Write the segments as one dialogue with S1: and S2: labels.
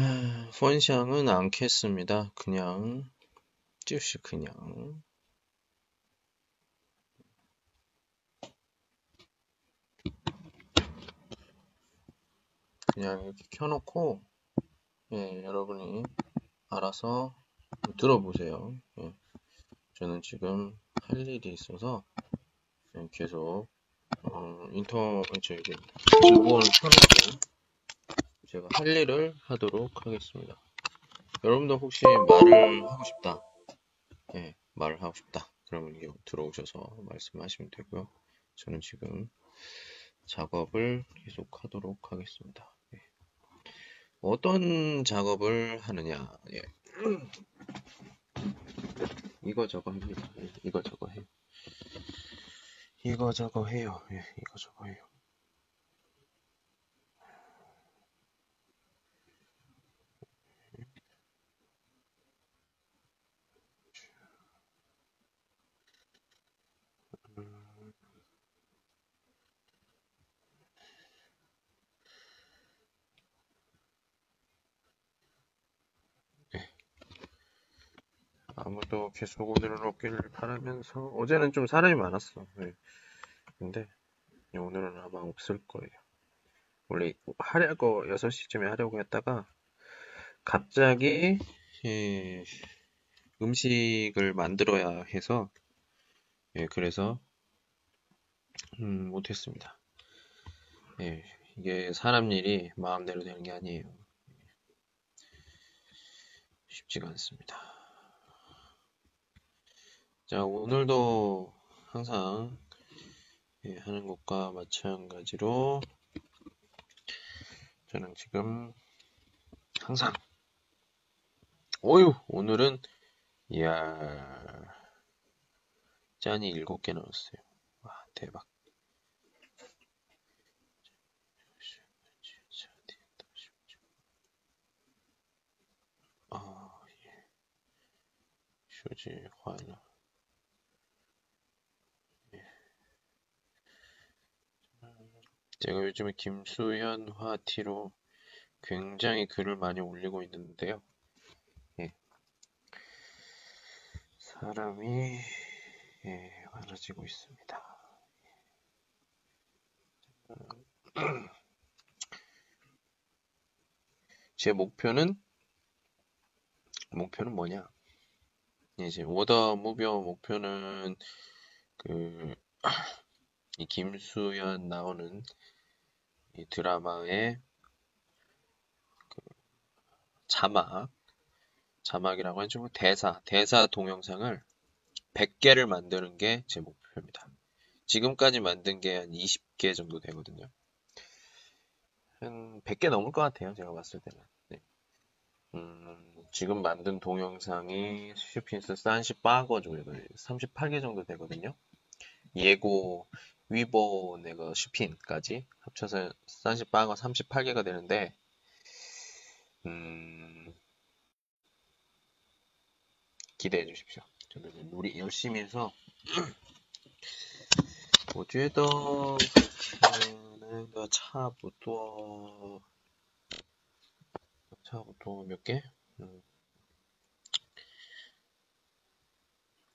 S1: 아, 펀샹은 않겠습니다. 그냥 찌우시 그냥 그냥 이렇게 켜놓고 예, 여러분이 알아서 들어보세요. 예, 저는 지금 할 일이 있어서 예, 계속 어, 인터 저기 즐거움을 켜놓고 제가 할 일을 하도록 하겠습니다. 여러분도 혹시 말을 하고 싶다, 예, 말을 하고 싶다. 그러면 이게 들어오셔서 말씀하시면 되고요. 저는 지금 작업을 계속 하도록 하겠습니다. 예. 어떤 작업을 하느냐, 예. 이거 저거 합니다. 예, 이거 저거 해요. 이거 저거 해요. 예, 이거 저거 해요. 아무도 계속 오늘은 없기를 바라면서 어제는 좀 사람이 많았어. 네. 근데 오늘은 아마 없을 거예요. 원래 하려고 6시쯤에 하려고 했다가 갑자기 예, 음식을 만들어야 해서 예, 그래서 음, 못했습니다. 예, 이게 사람 일이 마음대로 되는 게 아니에요. 쉽지가 않습니다. 자, 오늘도 항상 예, 하는 것과 마찬가지로 저는 지금 항상 오유 오늘은 이야 짠이 일곱 개 넣었어요. 와 대박. 아 예. 휴지 화나. 제가 요즘에 김수현 화 티로 굉장히 글을 많이 올리고 있는데요. 예. 사람이 예, 많아지고 있습니다. 제 목표는 목표는 뭐냐? 이제 워더 무비어 목표는 그 이 김수현 나오는 이 드라마의 그 자막, 자막이라고 해주고 대사, 대사 동영상을 100개를 만드는 게 제 목표입니다. 지금까지 만든 게 한 20개 정도 되거든요. 한 100개 넘을 것 같아요. 제가 봤을 때는. 네. 음, 지금 만든 동영상이 슈핀스 산시 빠거 중에도 38개 정도 되거든요. 예고 위보 내가 슈핀까지 합쳐서 30방어 38개가 되는데 음, 기대해 주십시오. 저는 우리 열심히 해서 我觉得那个差不多差不多몇 개? 음.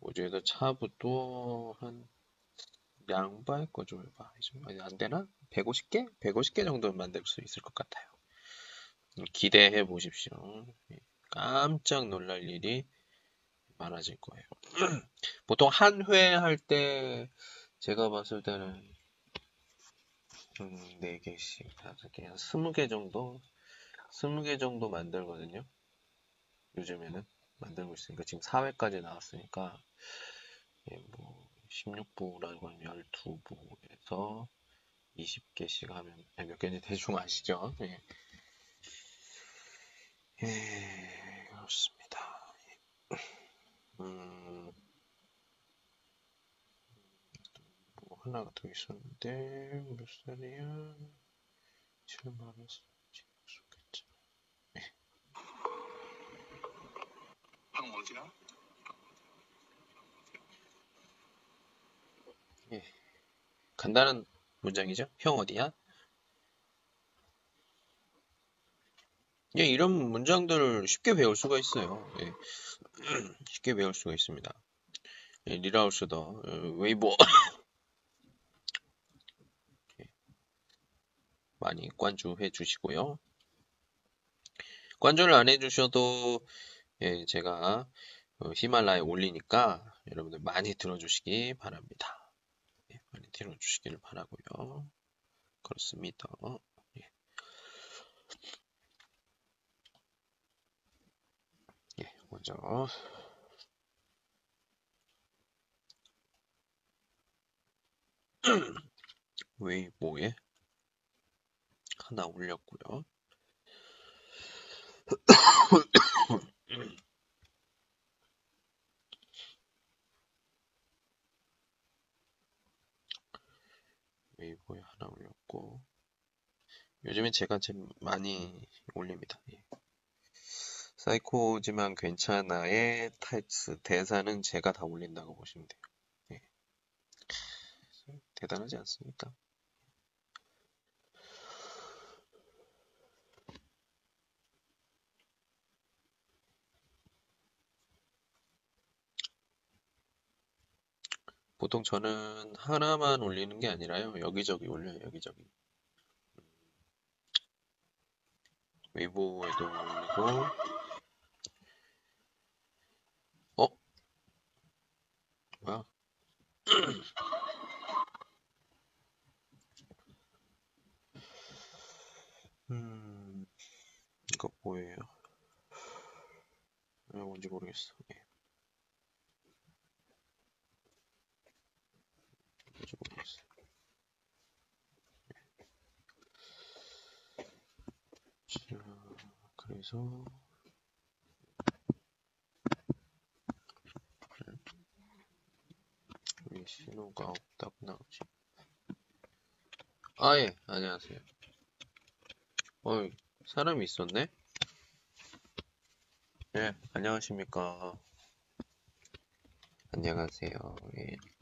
S1: 我觉得差不多한 양발 거좀 해봐. 안 되나? 150개? 150개 정도 만들 수 있을 것 같아요. 기대해 보십시오. 예, 깜짝 놀랄 일이 많아질 거예요. 보통 한 회 할 때 제가 봤을 때는 음, 4개씩, 5개, 한 20개 정도? 20개 정도 만들거든요. 요즘에는 만들고 있으니까 지금 4회까지 나왔으니까 예, 뭐 16부라고 하면 12부에서 20개씩 하면 몇 개인지 대충 아시죠? 예. 예, 그렇습니다. 음, 뭐 하나가 더 있었는데 몇 살이야? 7만 원 예. 방 어디야? 예. 간단한 문장이죠. 형 어디야? 예, 이런 문장들을 쉽게 배울 수가 있어요. 예. 쉽게 배울 수가 있습니다. 예, 리라우스더, 어, 웨이보 예. 많이 관注해 주시고요. 관注를 안 해주셔도 예, 제가 어, 히말라야에 올리니까 여러분들 많이 들어주시기 바랍니다. 예, 많이 들어주시기를 바라고요. 그렇습니다. 예. 예, 먼저 웨이보에 하나 올렸고요. 웨이보에 하나 올렸고 요즘에 제가 제일 많이 올립니다. 예. 사이코지만 괜찮아의 타이츠 대사는 제가 다 올린다고 보시면 돼요. 예. 대단하지 않습니까? 보통 저는 하나만 올리는 게 아니라요. 여기저기 올려요. 여기저기. 웨이보에도 올리고 어? 뭐야? 음, 이거 뭐예요? 왜 뭔지 모르겠어. 예. 뭔지 모르겠어. 자, 그래서 왜 신호가 없다고 나오지? 아, 예, 안녕하세요. 어이, 사람이 있었네? 예, 안녕하십니까. 안녕하세요. 예. 예.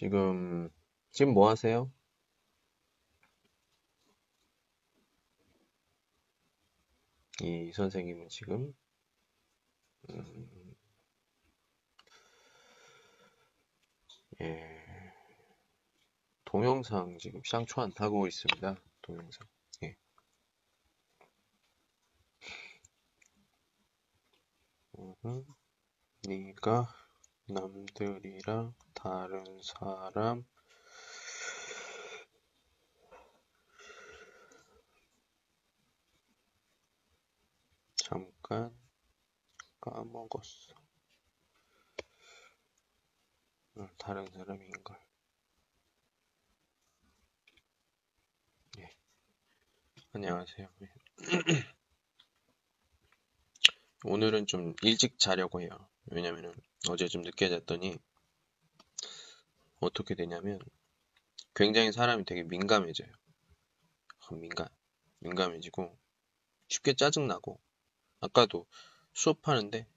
S1: 지금, 지금 뭐 하세요? 이 선생님은 지금, 음, 예, 동영상 지금 샹초안 타고 있습니다. 동영상. 예. 음, 네가 남들이랑 다른 사람 잠깐 까먹었어. 응, 다른 사람인걸. 예. 안녕하세요. 예. 오늘은 좀 일찍 자려고 해요. 왜냐면은 어제 좀 늦게 잤더니 어떻게 되냐면 굉장히 사람이 되게 민감해져요. 아, 민감, 민감해지고 쉽게 짜증나고 아까도 수업하는데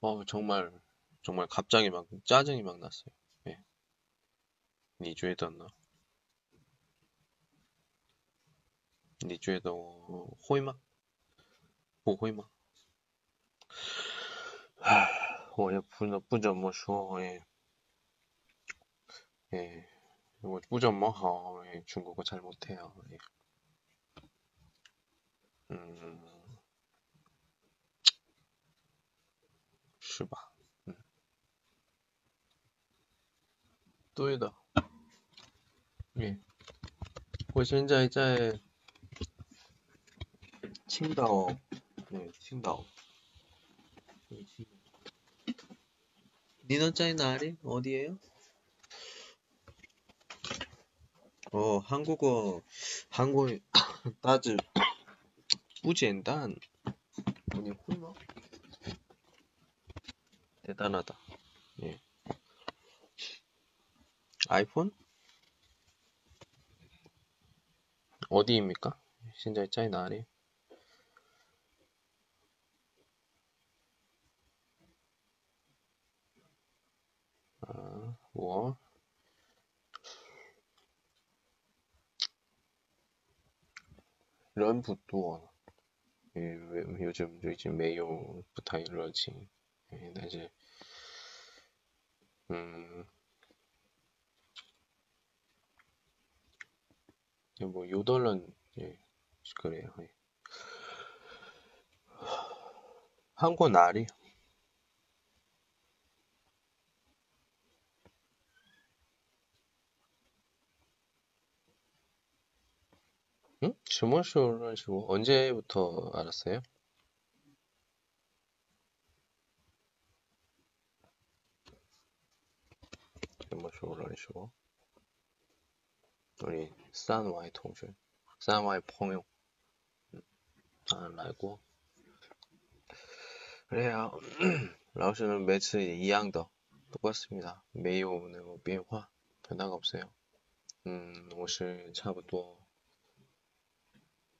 S1: 어 정말 정말 갑자기 막 짜증이 막 났어요. 예. 你觉得呢?你觉得会吗?不会吗? 唉，我也不能不怎么说，哎，哎，我不怎么好，哎， 중국어 잘 못해요. 예. 음, 是吧？嗯，对的。예. 我现在在青岛，对，青岛。 짜이 나리? 어디에요? 어 한국어 한국어 따즈 뿌젠단. 아니 훌마 대단하다. 예. 아이폰? 어디입니까? 신자이 짜이 나리 아, 뭐 人不多，因为有这最近没有不太热情，但是，嗯，뭐 요덜런 예 그래요. 예. 한국 날이 응? 什么时候认识我? 언제부터 알았어요? 뭐什么时候认识我? 우리 산와의 동생, 산와의 朋友, 아, 来过. 그래요. 老师们每次一样的 똑같습니다. 没有那个变化, 변화가 없어요. 음, 옷을 差不多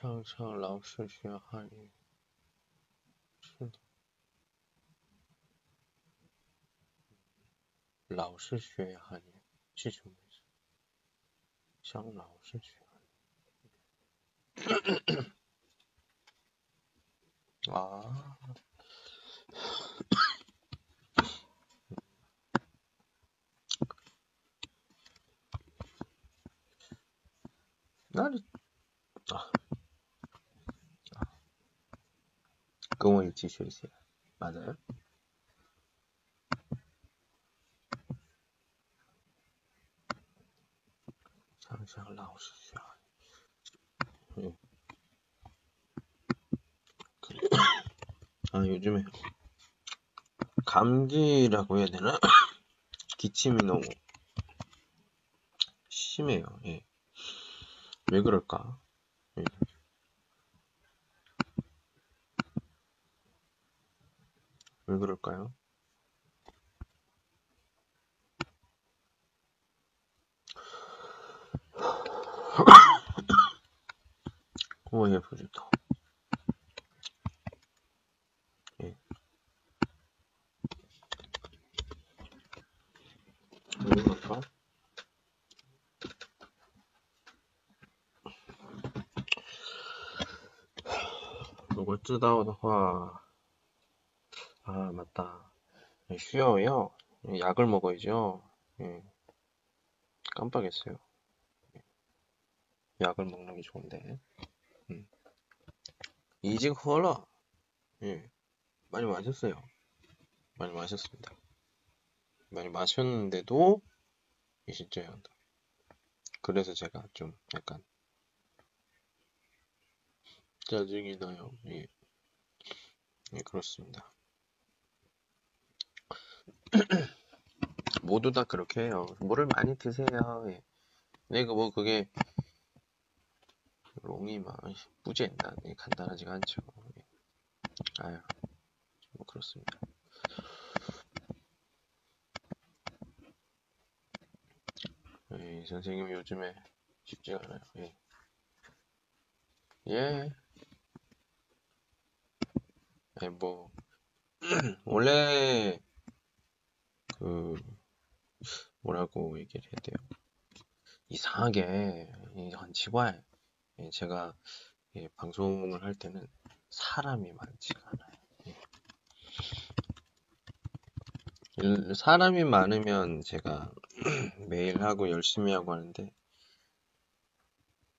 S1: 上上老是学汉语，是，老是学汉语，记住没事，想老是学汉语啊？那你？ 가끔은 지쳐 있어요. 맞아요? 상상 라오스 응. 아 요즘에 감기라고 해야 되나? 기침이 너무 심해요. 예. 왜 그럴까? 예. 왜 그럴까요? 오, 예, 좋다. 예. 이걸 뜨다오다화 아 맞다 예, 쉬어요 예, 약을 먹어야죠 예. 깜빡했어요 약을 먹는 게 좋은데 이직 허라. 예. 많이 마셨어요. 많이 마셨습니다. 많이 마셨는데도 이실제한다. 그래서 제가 좀 약간 짜증이 나요. 예. 예, 그렇습니다. 모두 다 그렇게 해요. 물을 많이 드세요. 예. 내가 뭐 그게 롱이만 뿌젠다. 네, 간단하지가 않죠. 예. 아유, 뭐 그렇습니다. 예, 선생님 요즘에 쉽지가 않아요. 예. 예. 예, 뭐 원래 그 뭐라고 얘기를 해야 돼요? 이상하게 한 지발 예, 제가 예, 방송을 할 때는 사람이 많지가 않아요. 예. 사람이 많으면 제가 매일 하고 열심히 하고 하는데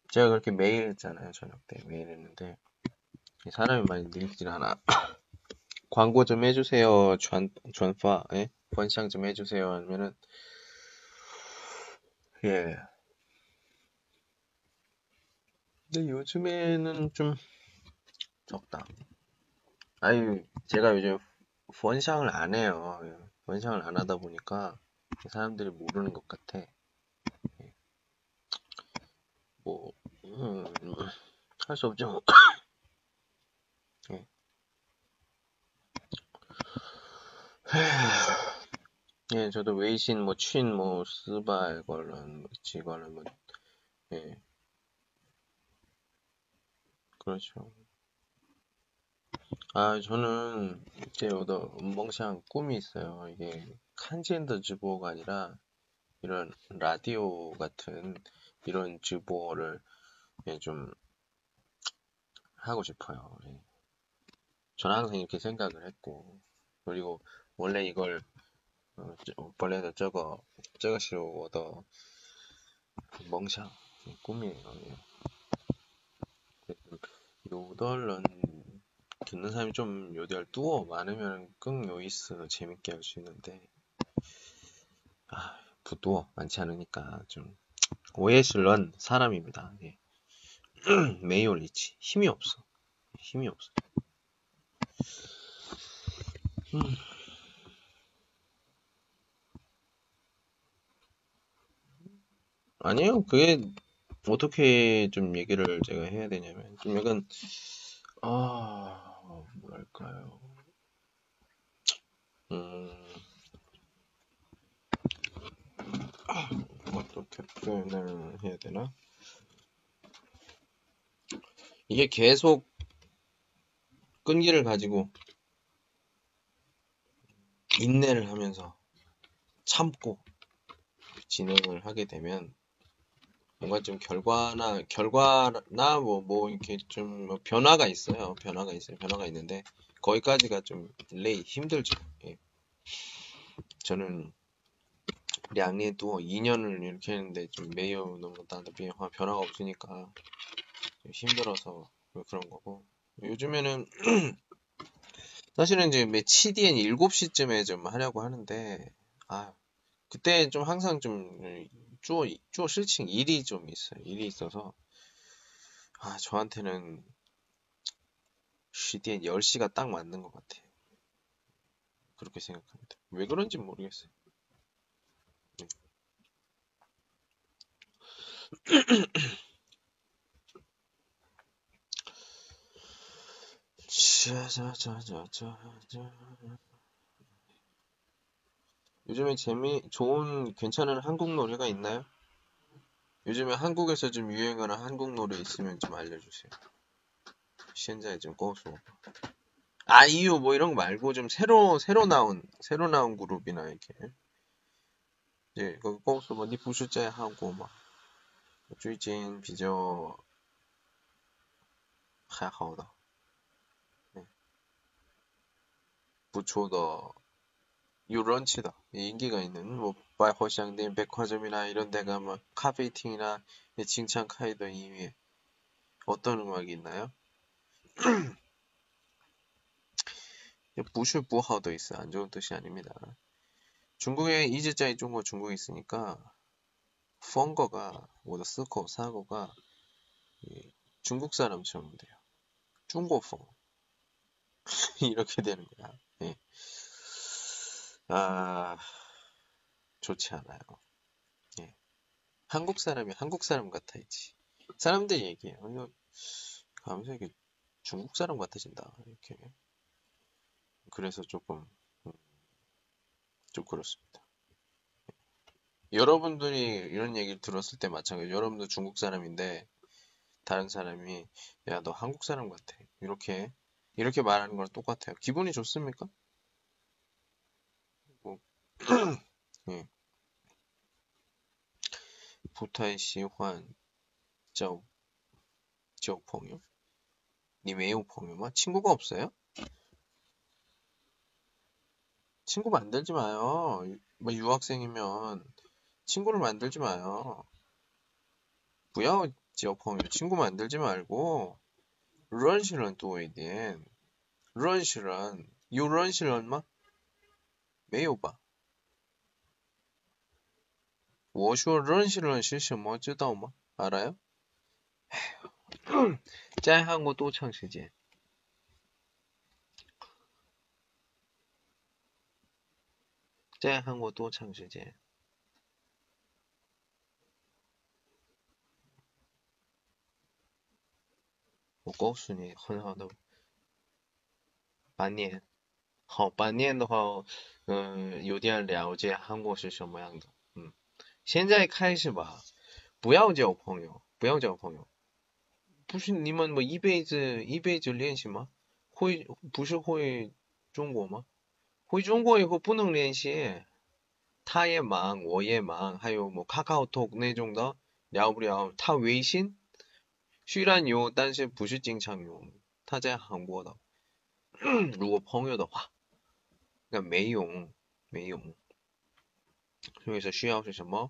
S1: 제가 그렇게 매일 했잖아요 저녁 때 매일 했는데 사람이 많이 늘질 않아 광고 좀 해주세요 전 전파 예? 번창 좀 해주세요 하면은 예 근데 요즘에는 좀 적다 아유 제가 요즘 번창을 안 해요 번창을 안 하다 보니까 사람들이 모르는 것 같아 예. 뭐 음, 할수 없죠. 예. 예, 저도 웨이신, 뭐, 친, 뭐, 스바, 뭐, 지걸런, 뭐, 예. 그렇죠. 아, 저는, 이제, 어더, 멍샹 꿈이 있어요. 이게, 칸지엔더 주보가 아니라, 이런, 라디오 같은, 이런 주보를, 예, 좀, 하고 싶어요. 예. 저는 항상 이렇게 생각을 했고, 그리고 원래 이걸, 어, 얻어, 멍상, 꿈이에요. 예. 요덜런, 듣는 사람이 좀 요덜 뚜어 많으면 끙 요이스 재밌게 할 수 있는데, 아, 부뚜어 많지 않으니까 좀, 오해실런 사람입니다. 예. 메이올리치 힘이 없어 힘이 없어 음. 아니요. 그게 어떻게 좀 얘기를 제가 해야 되냐면 좀 약간 아 뭐랄까요. 음 어떻게 표현을 해야 되나? 이게 계속 끈기를 가지고 인내를 하면서 참고 진행을 하게 되면 뭔가 좀 결과나 결과나 뭐뭐 뭐 이렇게 좀뭐 변화가 있어요. 변화가 있어요. 변화가 있는데 거기까지가 좀 딜레이 힘들죠. 예. 저는 량리도 2년을 이렇게 했는데 좀 매우 너무 나한테 변화가 없으니까 힘들어서 그런 거고 요즘에는 사실은 이제 매치 뒤엔 7시쯤에 좀 하려고 하는데 아 그때 좀 항상 좀 실칭 일이 좀 있어요. 일이 있어서. 아 저한테는 시디엔 10시가 딱 맞는 것 같아요. 그렇게 생각합니다. 왜 그런지 모르겠어요. 네. 자자자자자 요즘에 재미 좋은 괜찮은 한국 노래가 있나요? 요즘에 한국에서 좀 유행하는 한국 노래 있으면 좀 알려주세요. 시현자에 좀 꺼서 아이유 뭐 이런 거 말고 좀 새로 새로 나온 새로 나온 그룹이나 이렇게. 이제 거기 꺼서 뭐니 부슈자 하고 막 주이진 비저 하하오다 네. 부초더. 유런치다 인기가 있는 뭐 바이호샹된 백화점이나 이런 데가 뭐 카페팅이나 칭찬 카이더 이외에 어떤 음악이 있나요? 부슈 부하도 있어 안 좋은 뜻이 아닙니다. 중국에 이즈자이 중국 중국에 있으니까 펑거가 뭐더 쓰고 사고가 중국 사람처럼 돼요. 중국펑 이렇게 되는 거야. 예. 아, 좋지 않아요. 예. 한국 사람이 한국 사람 같아야지. 사람들 얘기해요. 가면서 이게 중국 사람 같아진다. 이렇게. 그래서 조금, 음, 좀 그렇습니다. 여러분들이 이런 얘기를 들었을 때 마찬가지로 여러분도 중국 사람인데 다른 사람이 야 너 한국 사람 같아 이렇게 이렇게 말하는 거랑 똑같아요. 기분이 좋습니까? 뭐, 예. 不太喜欢交交朋友你没有朋友吗? 친구가 없어요? 친구 만들지 마요. 뭐 유학생이면 친구를 만들지 마요. 不要交朋友. 친구 만들지 말고 认识人多一点.认识人有认识人吗?没有吧? 我说认识人是什么知道吗? 알아요? 在韩国多长时间？在韩国多长时间？我告诉你，很好的，半年。好，半年的话，嗯，有点了解韩国是什么样的。嗯， 现在开始吧，不要交朋友，不要交朋友。不是你们么一辈子一辈子练习吗？会不是会中国吗？回中国以后不能联系，他也忙，我也忙，还有么卡卡托那种的聊不了。他微信虽然有，但是不是经常用。他在韩国的，如果朋友的话，那没用，没用。所以说需要是什么？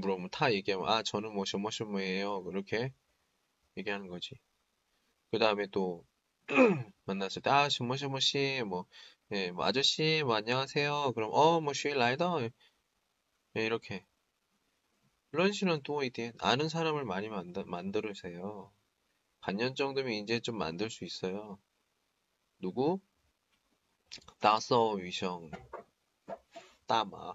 S1: 물어보면다얘기하면 아 저는뭐뭐뭐예요그렇게 얘기하는 거지. 그 다음에 또 만났을 때, 아, 뭐뭐뭐 씨, 뭐, 예, 뭐 아저씨, 뭐 안녕하세요. 그럼 어, 뭐 쉬, 라이더, 예, 이렇게. 이런 식은 또 이제 아는 사람을 많이 만들, 만들으세요. 반년 정도면 이제 좀 만들 수 있어요. 누구? 다서 위성 따마.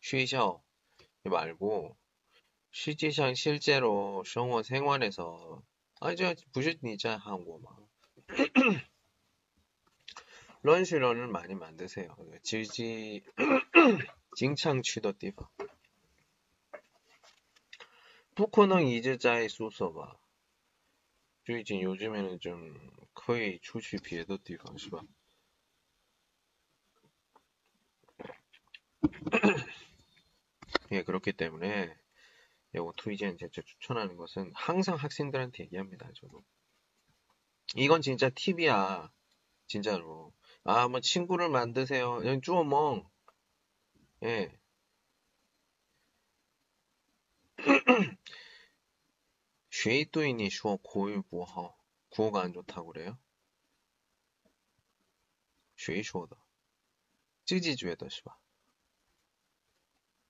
S1: 学校말고实际上 실제로 生活 생활에서 아저 부실니자 한국말 认识人을 많이 만드세요. 지지 징창취더地方 不可能 이제자의 수서봐. 最近 요즘에는 좀 거의出去 别的 地方是吧? 예, 그렇기 때문에 요거 투이젠 제가 추천하는 것은 항상 학생들한테 얘기합니다. 저도 이건 진짜 팁이야, 진짜로. 아, 뭐 친구를 만드세요. 쭈어멍. 예. 쉐이또이니 슈어 고유부허 구호가 안 좋다고 그래요? 쉐이쇼더 찌지주에더시바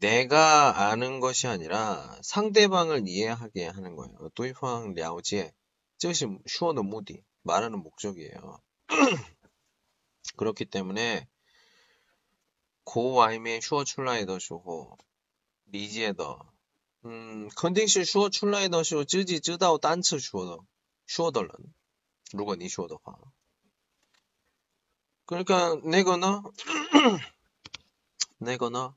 S1: 내가 아는 것이 아니라 상대방을 이해하게 하는 거예요. 도이팡 랴오지의 즉시 슈어더 무디 말하는 목적이에요. 그렇기 때문에 고와이의 슈어 출라이더 쇼호 리지에더 음 컨디션 슈어 출라이더 쇼 쯔지 쯔다오 단츠 슈어더 슈어더런 루건이 슈어더화 그러니까 내거나 내거나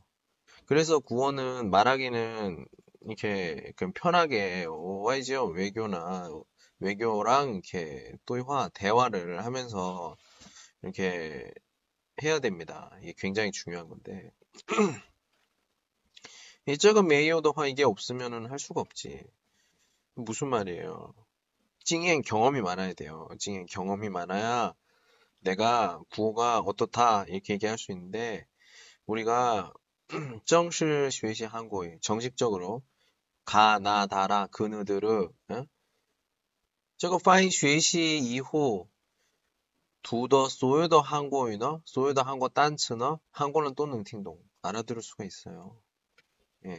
S1: 그래서 구원은 말하기는 이렇게 편하게 와야죠. 외교나, 외교랑 이렇게 또화 대화를 하면서 이렇게 해야 됩니다. 이게 굉장히 중요한 건데. 이쪽은 메이어도화 이게 없으면은 할 수가 없지. 무슨 말이에요? 찡엔 경험이 많아야 돼요. 찡엔 경험이 많아야 내가 구호가 어떻다 이렇게 얘기할 수 있는데 우리가 정실 学习 한국어 정식적으로 가, 나, 다라, 그느들을 어? 저거 파인 学习 이후 두더 소유더 한국어이너 소유더 한국어 단츠너 한국어는 또 능팅동 알아들을 수가 있어요. 예.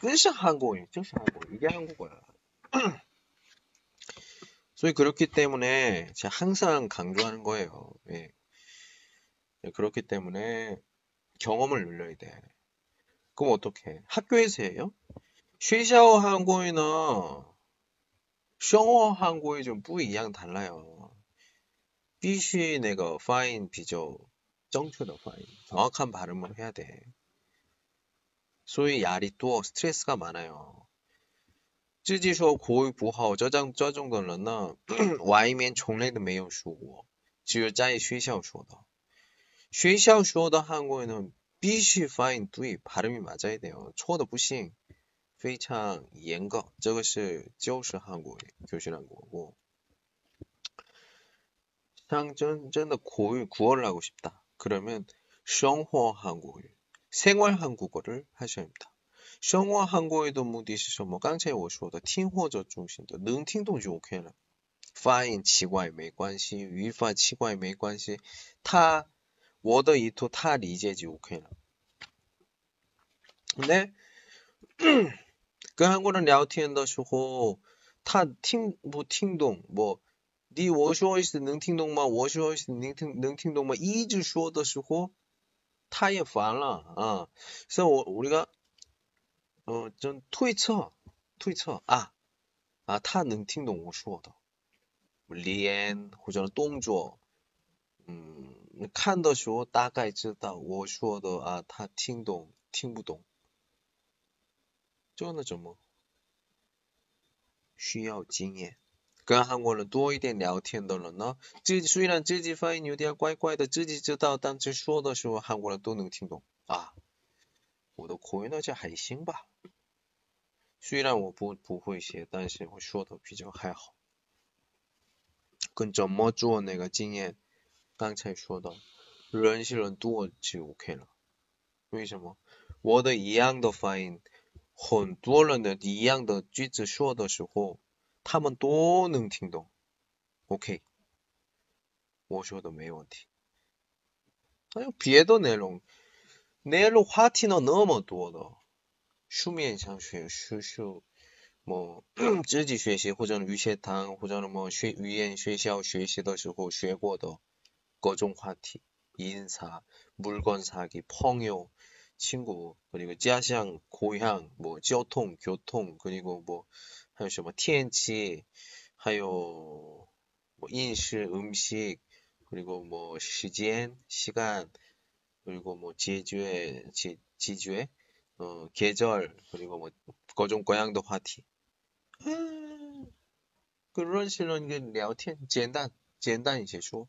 S1: 这是 한국어, 这是 한국어. 이게 한국어야. 所以 그렇기 때문에 제가 항상 강조하는 거예요. 예. 예. 그렇기 때문에 경험을 눌러야 돼. 그럼 어떻게? 학교에서 해요? 쉐샤오 한국어는 셔어 한국어 좀 뿌이양 달라요. 必须 내가 파인 비교 정초의 파인 정확한 발음을 해야 돼. 소위 야리 또 스트레스가 많아요. 自己说口语不好，这张这种的呢，外面从来都没有说过。只有在学校说的。学校说的韩国语呢， 必须发音对， 발음이 맞아야 돼요. 错的不行，非常严格。这个是就是韩国语，교실한국어。 像真真的 고유 구어를 하고 싶다. 그러면 生活 한국어, 생활 한국어를 하셔야 합니다. 生活 한국어에도 무디시죠. 뭐 깡차이 我说的听或者 중심도 能听懂就 OK 了。发音奇怪没关系，语法奇怪没关系，他 我的意图他理解就 OK 了。 근데 그 한국人 聊天的时候，他听不听懂，뭐 你我说是能听懂吗？我说是能听能听懂吗？一直说的时候，他也烦了啊。所以我우리가 어, 좀推测, 推测, 아, 아, 他能听懂我说的。连或者动作， 음, 看的时候大概知道我说的啊，他听懂听不懂。这个呢怎么需要经验？跟韩国人多一点聊天的人呢，自己虽然自己发音有点怪怪的，自己知道，但是说的时候韩国人都能听懂啊。我的口语呢就还行吧，虽然我不不会写，但是我说的比较还好。跟怎么做那个经验，刚才说的，认识人多就 OK 了。为什么？我的一样的发音，很多人的一样的句子说的时候。他们都能听懂，OK，我说的没问题。还有别的内容，内容话题呢那么多的，书面上学、书书，么自己学习或者语学堂或者什么学语言学校学习的时候学过的各种话题，인사물건사기朋友친구그리고가상고향뭐교통교통그리고뭐还有什么天气，还有뭐饮食음식 그리고 뭐 시간 시간 그리고 뭐 제주에 지, 지주에 어 계절 그리고 뭐各种 고향도 화티 아, 그런 식으로 게 聊天简单简单一些说啊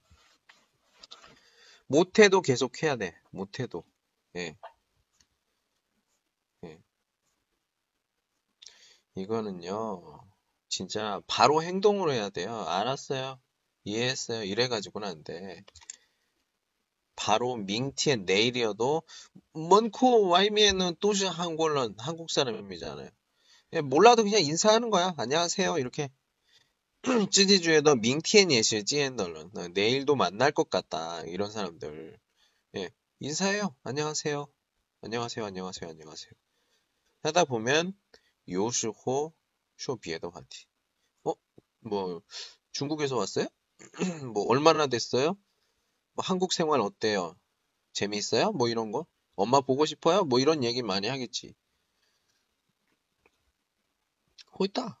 S1: 못해도 계속 해야 돼. 못해도. 예. 예. 이거는요. 진짜 바로 행동으로 해야 돼요. 알았어요. 이해했어요. 이래가지고는 안 돼. 바로 밍티엔 내일이어도 먼코 와이미에는 또시 한국은 한국 사람이잖아요. 예, 몰라도 그냥 인사하는 거야. 안녕하세요. 이렇게. 예시 찌엔더런 내일도 만날 것 같다. 이런 사람들. 예, 인사해요. 안녕하세요. 안녕하세요. 안녕하세요. 안녕하세요. 하다 보면 요시호 쇼비에더 화티. 어? 뭐 중국에서 왔어요? 뭐 얼마나 됐어요? 뭐 한국 생활 어때요? 재미있어요? 뭐 이런 거? 엄마 보고 싶어요? 뭐 이런 얘기 많이 하겠지. 호있다.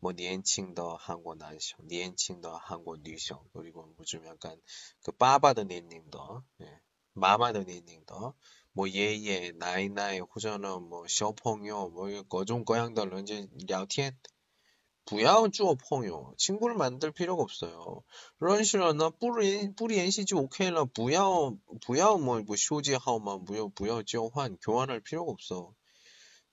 S1: 뭐 니엔칭더 한국 난성 니엔칭더 한국 뉴성 그리고 뭐 좀 약간 그 빠바더 닌닝더 예. 마마더 닌닝더 뭐 예예 나이나이 호전은 뭐 쇼펑요 뭐 거종 거양덜 이제 聊天 不要做朋友 친구를 만들 필요가 없어요. 认识了呢不联不联系就 OK了不要不要뭐不修记号码不要不要交换 교환할 필요가 없어.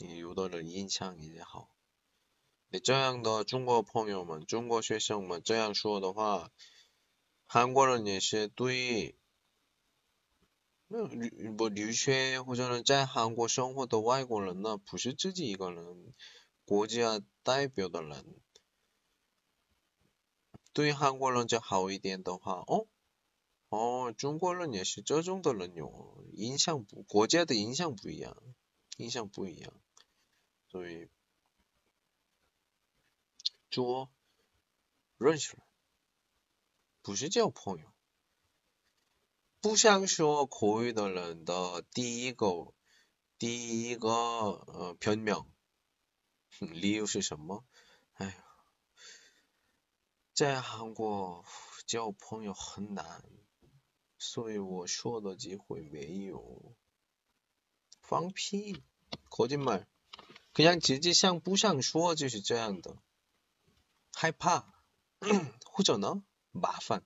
S1: 이 요도를 인상 이제 好你这样的中国朋友们中国学生们这样说的话韩国人也是对뭐留学 或者 在韩国生活的外国人呢不是自己一个人国家代表的人，对韩国人就好一点的话，哦，哦，中国人也是这种的人哟，影响不，国家的影响不一样，影响不一样， 所以做认识人，不是交朋友，不想说口语的人的第一个，第一个呃변명理由是什么？哎呀，在韩国交朋友很难，所以我说的机会没有。放屁，거짓 말， 그냥直接像不想说就是这样的，害怕，或者呢，麻烦，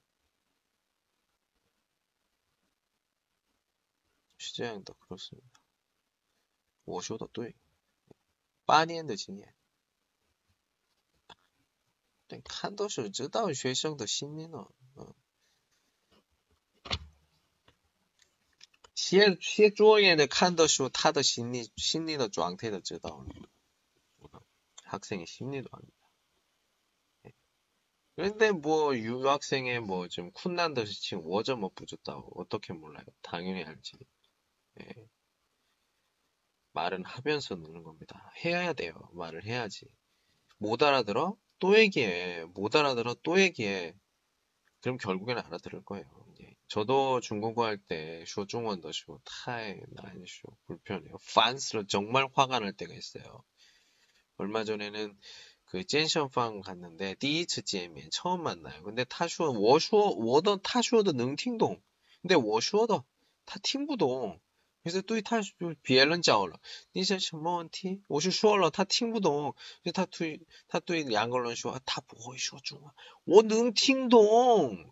S1: 是这样的，그렇습니다我说的对。八年的经验，对，看都是知道学生的心理了， 嗯，写写作业的看的时候，他的心理心理的状态都知道了，학생의심리도압니다 그런데뭐유학생의뭐좀쿤난도시칭워저뭐부졌다고어떻게몰라요당연히알지 예. 말은 하면서 넣는 겁니다. 해야 돼요. 말을 해야지. 못 알아들어? 또 얘기해. 못 알아들어? 또 얘기해. 그럼 결국엔 알아들을 거예요. 저도 중국어 할 때 쇼 중원 더쇼 타이 난쇼 불편해요. 판스러 정말 화가 날 때가 있어요. 얼마 전에는 그 젠션팡 갔는데 디이츠 젠면 처음 만나요. 근데 타슈어 워슈어 워던 타슈어도 능팅동. 근데 워슈어도 타 팅부동. 그래서 또이 타슈 비엘런 자올러. 니셔시 먼티 워슈 슈얼러 타 팅부동. 타투 타투 양걸런 슈어 아, 타 보이 쇼중원 워 능팅동.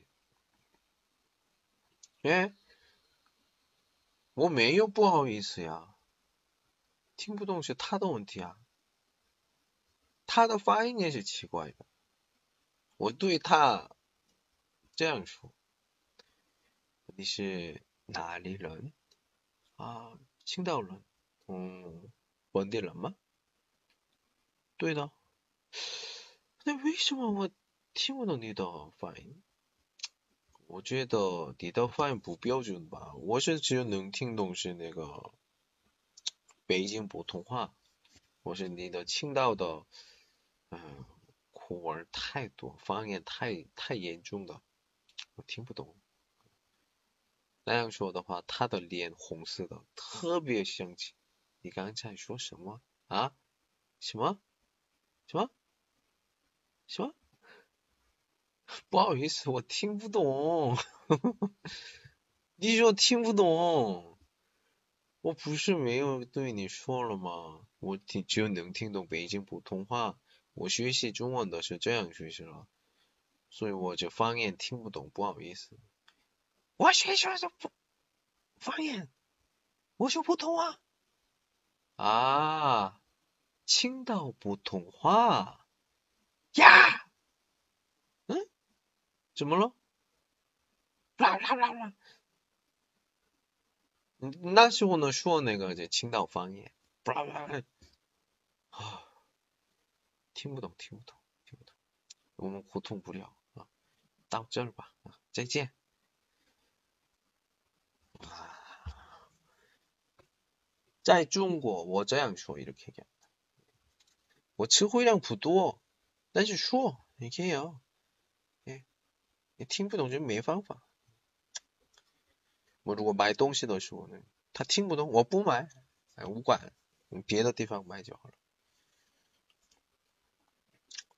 S1: 哎.我没有不好意思呀，听不懂是他的问题啊，他的发音也是奇怪的。我对他这样说：“你是哪里人？啊，青岛人。嗯，本地人吗？对的。那为什么我听不懂你的发音？我觉得你的发音不标准吧。我是只有能听懂是那个北京普通话，我是你的青岛的，嗯。”口味太多，方言太太严重了，我听不懂。那样说的话，他的脸红色的，特别生气。你刚才说什么啊？什么？什么？什么？不好意思，我听不懂。你说听不懂？我不是没有对你说了吗？我听只有能听懂北京普通话。我学习中文的是这样学习了，所以我就方言听不懂，不好意思。我学习的不方言，我说普通话。啊，青岛普通话呀？嗯？怎么了？啦啦啦啦！那时候呢说那个这青岛方言，啦啦啦！啊。听不懂，听不懂，听不懂，我们沟通不了啊，到这儿吧啊，再见。在中国，我这样说，이렇게 요。 我词汇量不多，但是说也可以啊。 哎，你听不懂就没办法。我如果买东西的时候呢，他听不懂，我不买，哎，无管，别的地方买就好了。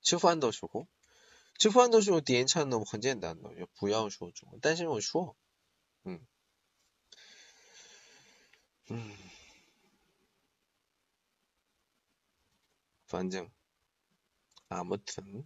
S1: 吃饭的时候，吃饭的时候点餐呢很简单的，就不要说中文。但是我说，嗯，嗯，反正아무튼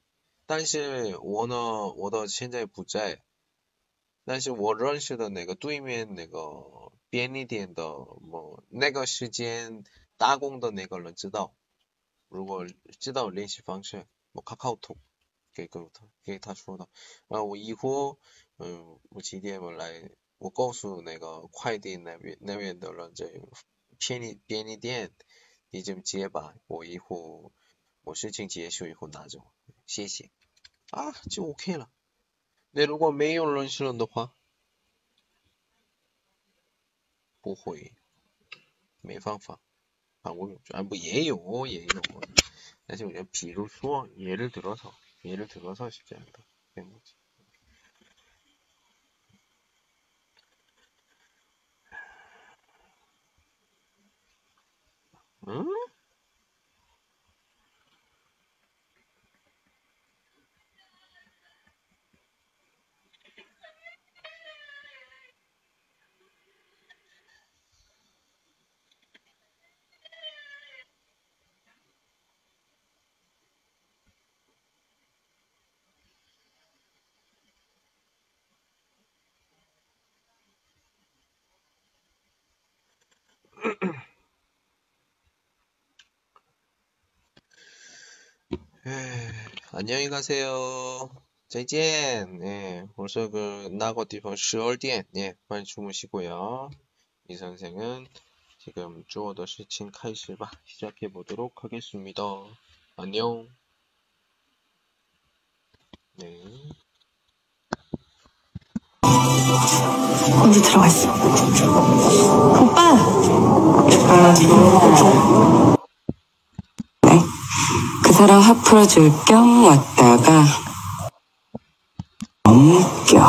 S1: 但是我呢，我到现在不在，但是我认识的那个对面那个便利店的，么那个时间。打工的那个人知道，如果知道联系方式，我卡卡图给给他给他说的，然后我以后嗯我几点我来，我告诉那个快递那边那边的人这便利便利店，你就接吧，我以后我事情结束以后拿走，谢谢啊就 OK 了。那如果没有认识人的话，不会，没办法。啊，我啊不也有也有，但是我觉得，比如说，예를들어 서， 예를들어서是这样的，对不起。嗯？ 안녕히 가세요. 再见. 네, 벌써 그 나고 디펑 12点. 예, 빨리 주무시고요. 이 선생은 지금 주어더 시칭 카이시바 시작해 보도록 하겠습니다. 안녕. 네.
S2: 언제 들어갔어? 오빠! 사랑 화풀어 줄 겸 왔다가 엄껴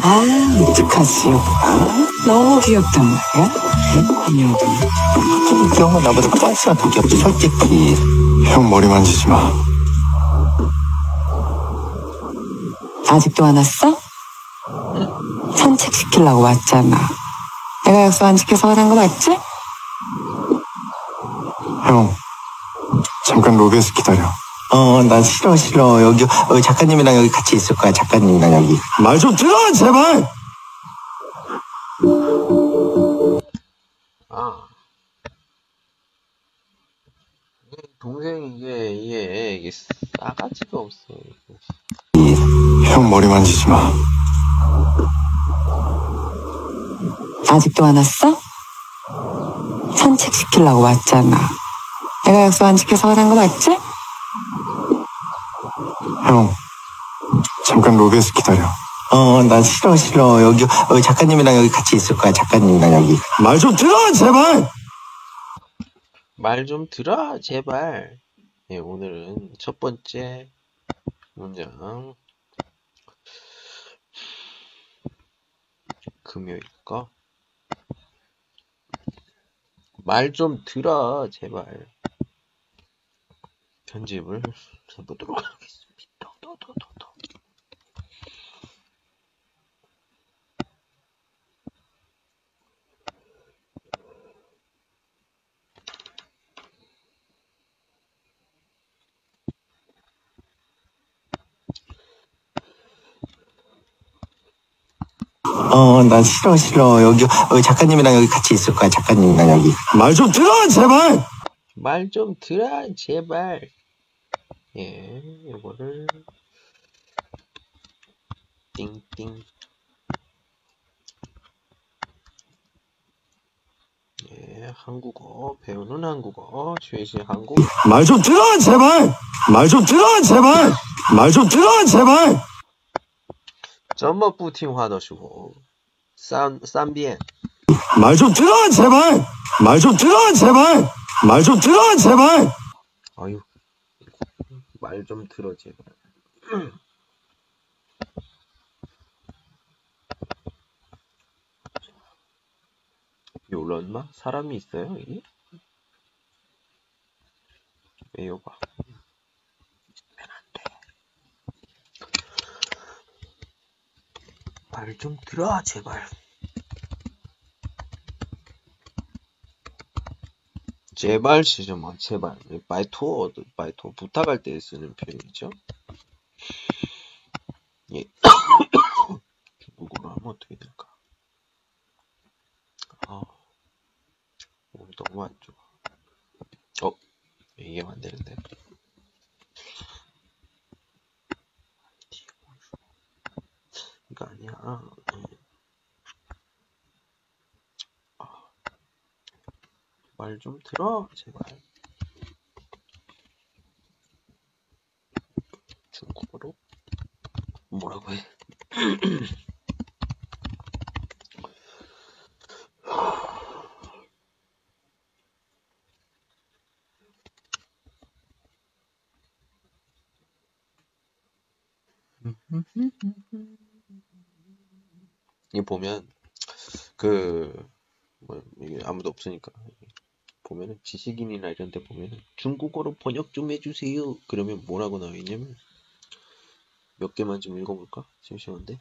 S2: 아 어떡하지 오빠? 너무 귀엽단 말이야? 그녀도.
S3: 형은 나보다 클래스가 더 귀엽지 솔직히. 형 머리 만지지 마.
S2: 아직도 안 왔어? 산책시키려고 왔잖아. 내가 약속 안 지켜서 화난 거 맞지?
S3: 형 잠깐 로비에서 기다려 어난 싫어 싫어 여기 어, 작가님이랑 여기 같이 있을 거야 작가님이랑 여기 말 좀 들어 제발
S1: 아. 이 동생 이게 이게 이게 싸가지가 없어.
S3: 형 머리 만지지 마
S2: 아직도 안 왔어? 산책 시키려고 왔잖아. 내가 약속 안 지켜서 화난 거 맞지?
S3: 형 잠깐 로비에서 기다려 어난 싫어 싫어 여기 어, 작가님이랑 여기 같이 있을 거야 작가님이랑 여기 말 좀 들어 제발
S1: 말 좀 들어, 제발. 예, 오늘은 첫 번째 문장. 금요일 거. 말 좀 들어, 제발. 편집을 해보도록 하겠습니다. 도도도도도.
S3: 어난 싫어 싫어. 여기 어, 작가님이랑 여기 같이 있을 거야 작가님이랑 여기. 말 좀 들어 제발!
S1: 말 좀 들어, 제발. 예, 이거를. 띵띵. 예, 한국어. 배우는 한국어学习 한국.
S3: 말 좀 들어 제발! 말 좀 들어 제발! 말 좀 들어 제발
S1: 怎么不听话的时候三三遍
S3: 말 좀 들어 제발 말 좀 들어 제발 말 좀 들어 제발
S1: 아유 말 좀 들어 제발 비 올랐나? 사람이 있어요 여기? 왜요 봐 말좀 들어 제발. 제발 쓰지 마 제발. 바이토 바이토 부탁할 때 쓰는 표현이죠? 예. 중국어로 하면 어떻게 될까? 아 오늘 너무 안 좋아. 어 얘기하면 안 되는데 거 아니야? 말 좀 들어 제발. 중국어로? 뭐라고 해 이 보면 그 뭐, 이게 아무도 없으니까 보면은 지식인이나 이런 데 보면은 중국어로 번역 좀 해주세요. 그러면 뭐라고 나와 있냐면 몇 개만 좀 읽어볼까? 심심한데.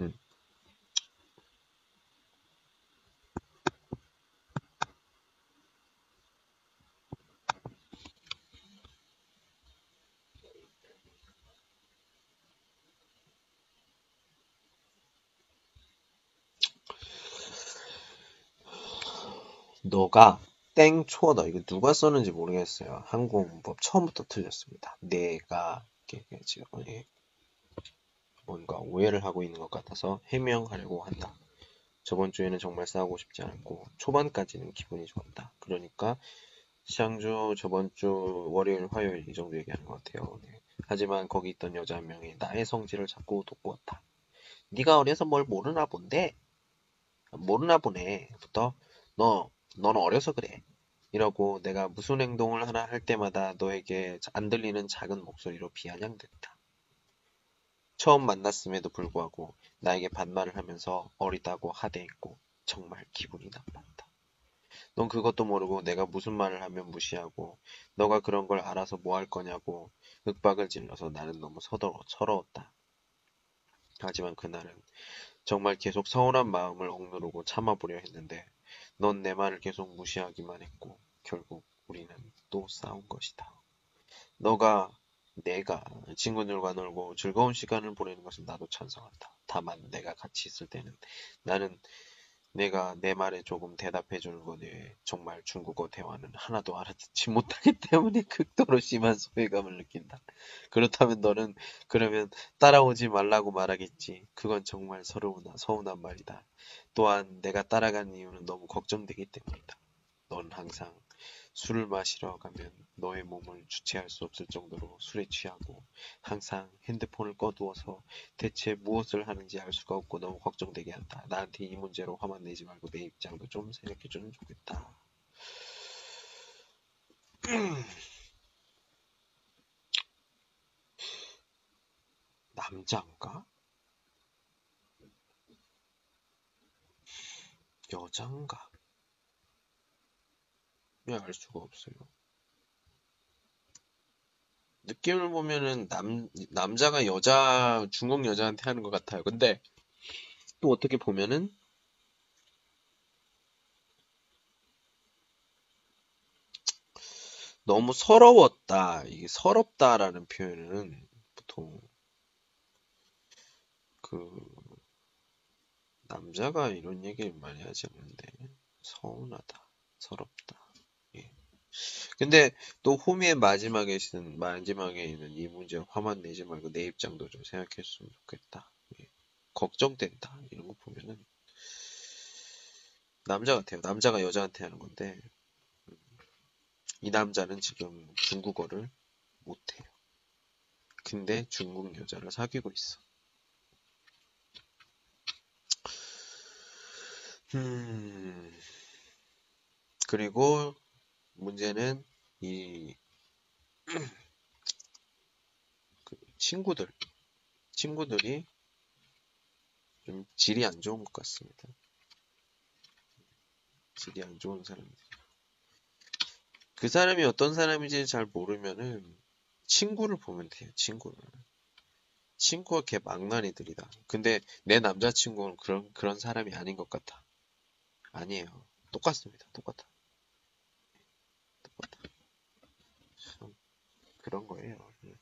S1: 음. 너가 땡 초어다. 이거 누가 썼는지 모르겠어요. 한국문법 처음부터 틀렸습니다. 내가 이렇게 지금 예. 뭔가 오해를 하고 있는 것 같아서 해명하려고 한다. 저번 주에는 정말 싸우고 싶지 않았고 초반까지는 기분이 좋았다. 그러니까 시장주 저번 주 월요일 화요일 이 정도 얘기하는 것 같아요. 네. 하지만 거기 있던 여자 한 명이 나의 성질을 자꾸 돋구었다. 네가 어려서 뭘 모르나 본데 모르나 보네부터 너 너는 어려서 그래 이러고 내가 무슨 행동을 하나 할 때마다 너에게 안 들리는 작은 목소리로 비아냥댔다. 처음 만났음에도 불구하고 나에게 반말을 하면서 어리다고 하대했고 정말 기분이 나빴다. 넌 그것도 모르고 내가 무슨 말을 하면 무시하고 너가 그런 걸 알아서 뭐 할 거냐고 윽박을 질러서 나는 너무 서러워, 서러웠다. 하지만 그날은 정말 계속 서운한 마음을 억누르고 참아보려 했는데 넌 내 말을 계속 무시하기만 했고 결국 우리는 또 싸운 것이다. 너가 내가 친구들과 놀고 즐거운 시간을 보내는 것은 나도 찬성한다. 다만 내가 같이 있을 때는 나는 내가 내 말에 조금 대답해 것 외에 정말 중국어 대화는 하나도 알아듣지 못하기 때문에 극도로 심한 소외감을 느낀다. 그렇다면 너는 그러면 따라오지 말라고 말하겠지. 그건 정말 서러우나 서운한 말이다. 또한 내가 따라간 이유는 너무 걱정되기 때문이다. 넌 항상 술을 마시러 가면 너의 몸을 주체할 수 없을 정도로 술에 취하고 항상 핸드폰을 꺼두어서 대체 무엇을 하는지 알 수가 없고 너무 걱정되게 한다. 나한테 이 문제로 화만 내지 말고 내 입장도 좀 생각해주면 좋겠다. 남자인가? 여자인 가? 왜알 수가 없어요. 느낌을 보면은 남, 남자가 여자, 중국 여자한테 하는 것 같아요. 근데 또 어떻게 보면은 너무 서러웠다. 이게 서럽다라는 표현은 보통 그 남자가 이런 얘기를 많이 하지 않는데 서운하다, 서럽다. 예. 근데 또 호미의 마지막에 있는 마지막에 있는 이 문제 화만 내지 말고 내 입장도 좀 생각했으면 좋겠다. 예. 걱정된다 이런 거 보면은 남자 같아요. 남자가 여자한테 하는 건데 음, 이 남자는 지금 중국어를 못해요. 근데 중국 여자를 사귀고 있어. 음, 그리고 문제는 이 그 친구들, 친구들이 좀 질이 안 좋은 것 같습니다. 질이 안 좋은 사람들. 그 사람이 어떤 사람인지 잘 모르면은 친구를 보면 돼요, 친구를. 친구가 걔 망나니들이다. 근데 내 남자친구는 그런, 그런 사람이 아닌 것 같아. 아니에요. 똑같습니다. 똑같아. 똑같아. 참, 그런 거예요. 예.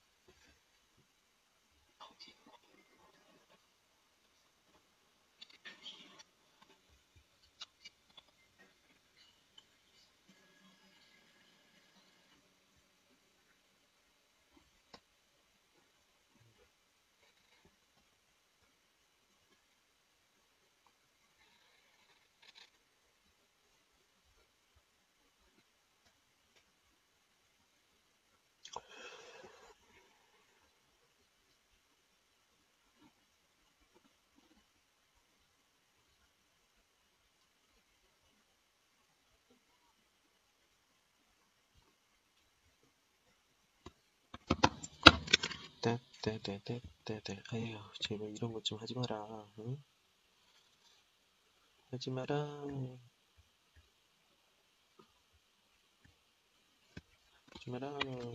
S1: 떼떼떼떼떼 아휴 제발 이런 것 좀 하지 마라 응? 하지 마라. 하지 마라. 음,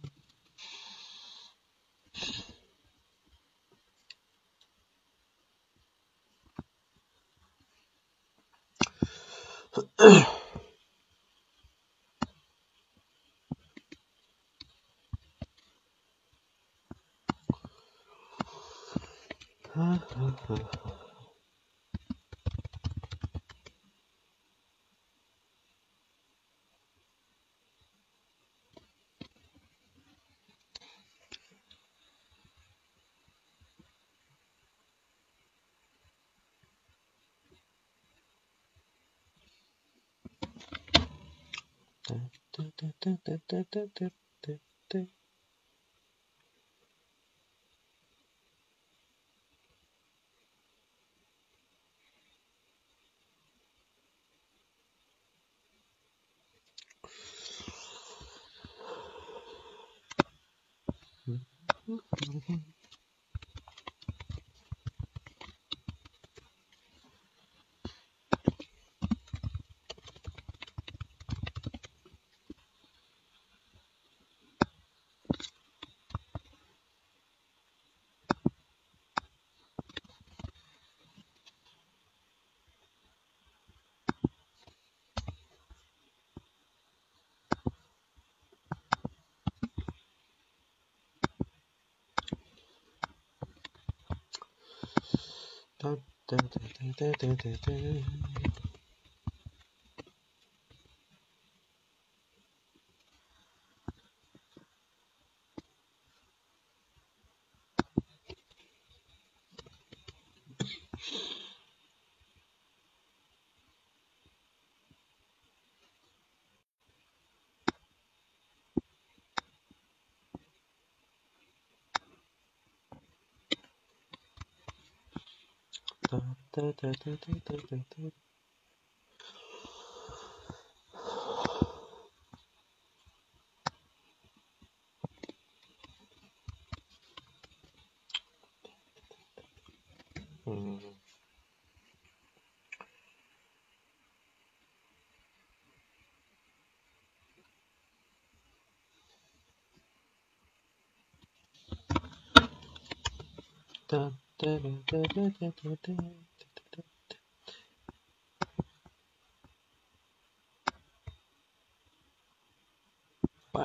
S1: та та та та та Dun, dun, dun, Hmm. Da, da, da, da, da, da, da.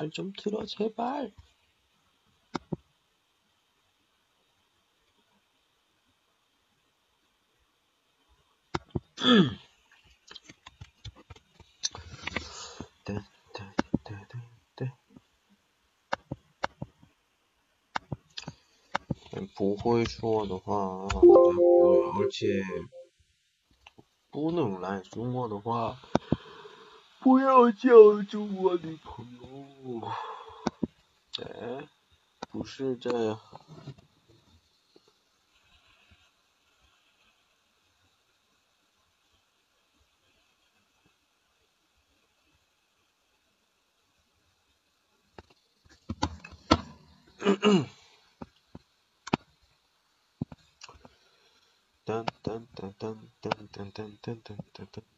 S1: 말 좀 들어, 제발.不会说的话，而且不能来中国的话，不要叫中国女 朋友。哎，不是这样。噔噔噔噔噔噔噔噔噔噔。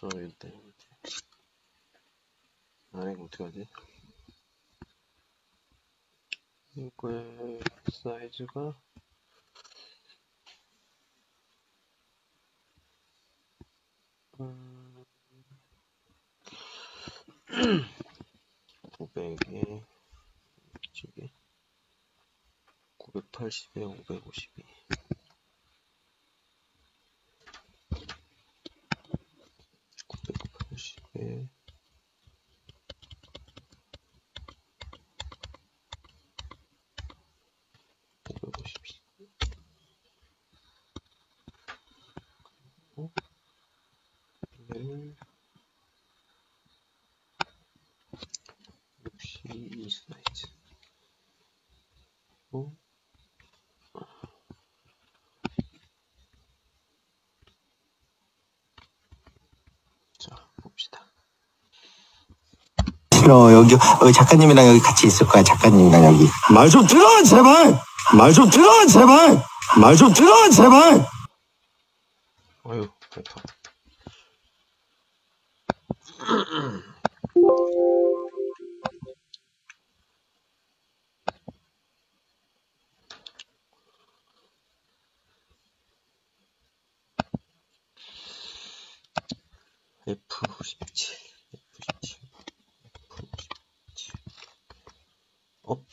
S1: 벌써 이랬다 이거지 아 이거 어떻게 하지? 이거의 사이즈가 음... 900에 980에 552
S3: 여기 작가님이랑 여기 같이 있을 거야 작가님이랑 여기. 말 좀 들어 제발! 말 좀 들어 제발! 말 좀 들어 제발!
S1: 아유, 배파. F17, F17, F17, 업,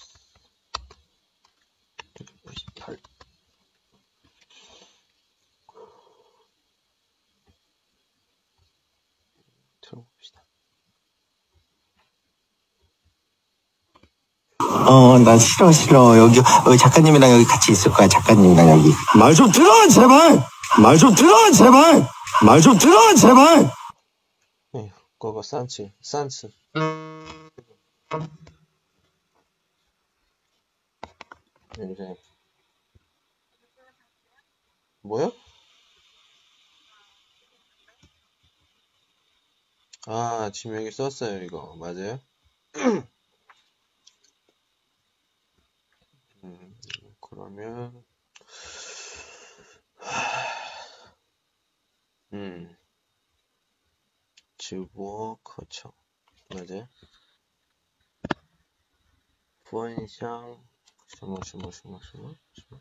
S1: F18,
S3: 어, 난 싫어, 싫어. 여기, 어, 작가님이랑 여기 같이 있을 거야, 작가님이랑 여기. 말 좀 들어, 제발! 말 좀 들어, 제발! 말 좀 들어, 제발!
S1: 에휴, 그거 산치, 산츠. 요새 뭐야? 아, 지금 여기 썼어요, 이거. 맞아요? 음, 그러면, 음,直播 거쳐. 맞아요? 分享什么什么什么什么什么？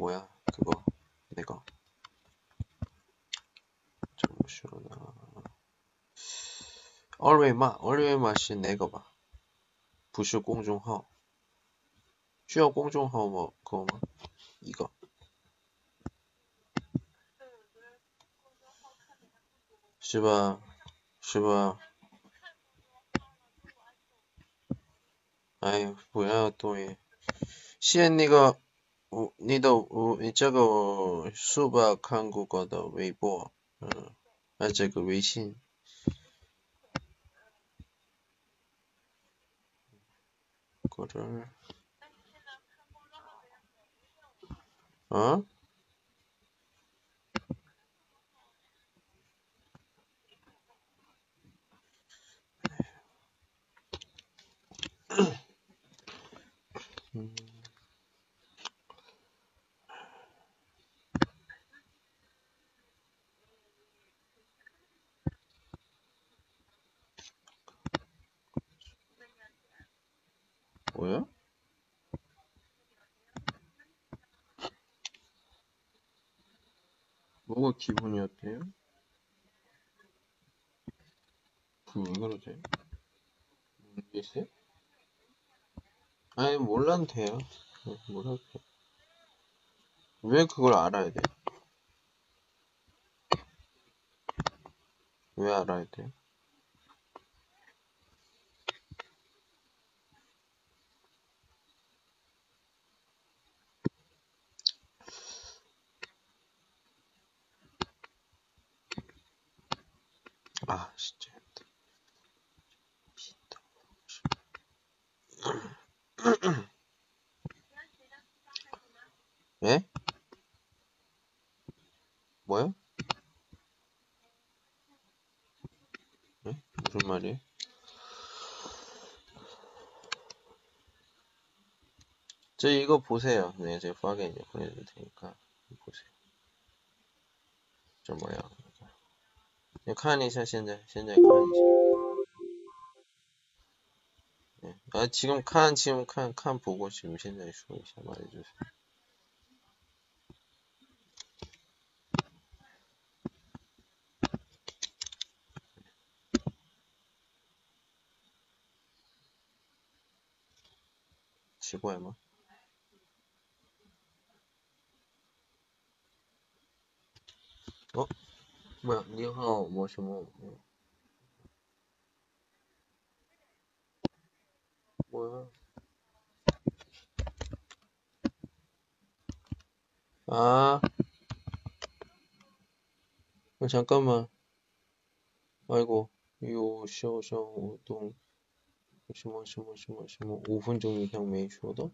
S1: 뭐야? 그거. 내가. 정보쇼나. 얼웨마 얼웨마시 내가 봐. 부슈 공중허 쉬어 공중허 뭐 그거 뭐 이거. 시바 시바. 아이 뭐야 또이 시앤니가 我你都我你这个我竖看过我的微博嗯还这个微信。嗯 뭐야? 뭐가 기분이 어때요? 그왜 그러지? 모르겠어요? 아니 몰라도 돼요. 돼. 왜 그걸 알아야 돼? 왜 알아야 돼? 아, 진짜. 예? 뭐요? 예? 무슨 말이에요? 저 이거 보세요. 네, 제가 파게 이제 보내드릴 테니까 보세요. 저 뭐야? 你看一下现在，现在看一下。 네. 아, 지금 칸, 지금 칸, 칸 보고 지금 현재 쇼이샤 말해 니하오, 뭐, 什么, 뭐야? 아, 어, 잠깐만. 아이고, 요, 小小活动,什么什么什么什么,5分钟以上没说的?